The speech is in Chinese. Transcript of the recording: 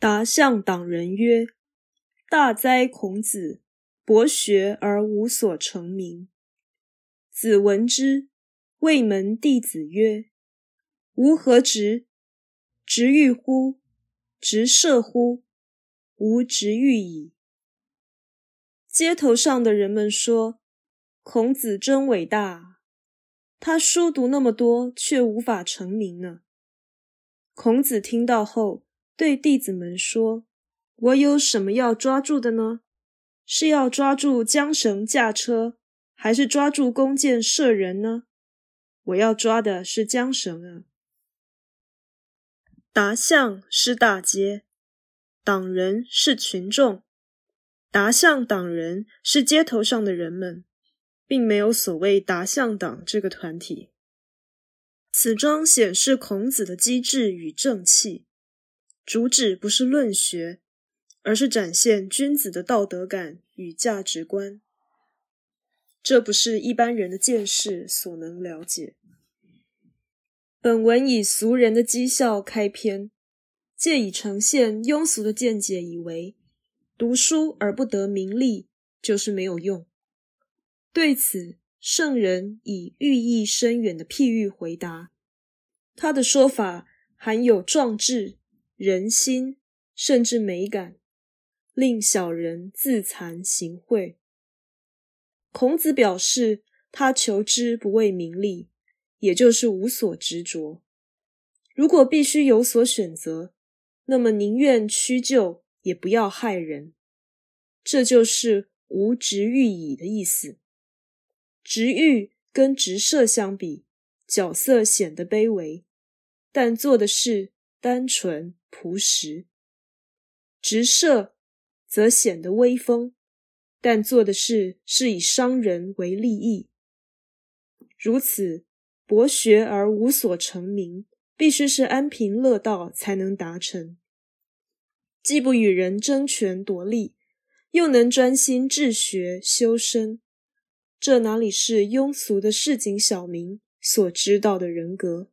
答向党人曰：“大哉孔子，博学而无所成名。”子闻之，谓门弟子曰：“吾何直？直欲乎？直射乎？吾直欲矣。”街头上的人们说：“孔子真伟大，他书读那么多，却无法成名呢。”孔子听到后。对弟子们说：“我有什么要抓住的呢？是要抓住缰绳驾车，还是抓住弓箭射人呢？我要抓的是缰绳啊！”达象是大街，党人是群众，达象党人是街头上的人们，并没有所谓达象党这个团体。此章显示孔子的机智与正气。主旨不是论学，而是展现君子的道德感与价值观。这不是一般人的见识所能了解。本文以俗人的讥笑开篇，借以呈现庸俗的见解，以为读书而不得名利就是没有用。对此，圣人以寓意深远的譬喻回答。他的说法含有壮志。人心甚至美感，令小人自惭形秽。孔子表示，他求之不为名利，也就是无所执着。如果必须有所选择，那么宁愿屈就，也不要害人。这就是无执欲矣的意思。执欲跟直射相比，角色显得卑微，但做的事单纯。朴实，直射则显得威风，但做的事是以伤人为利益。如此博学而无所成名，必须是安贫乐道才能达成。既不与人争权夺利，又能专心治学修身，这哪里是庸俗的市井小民所知道的人格？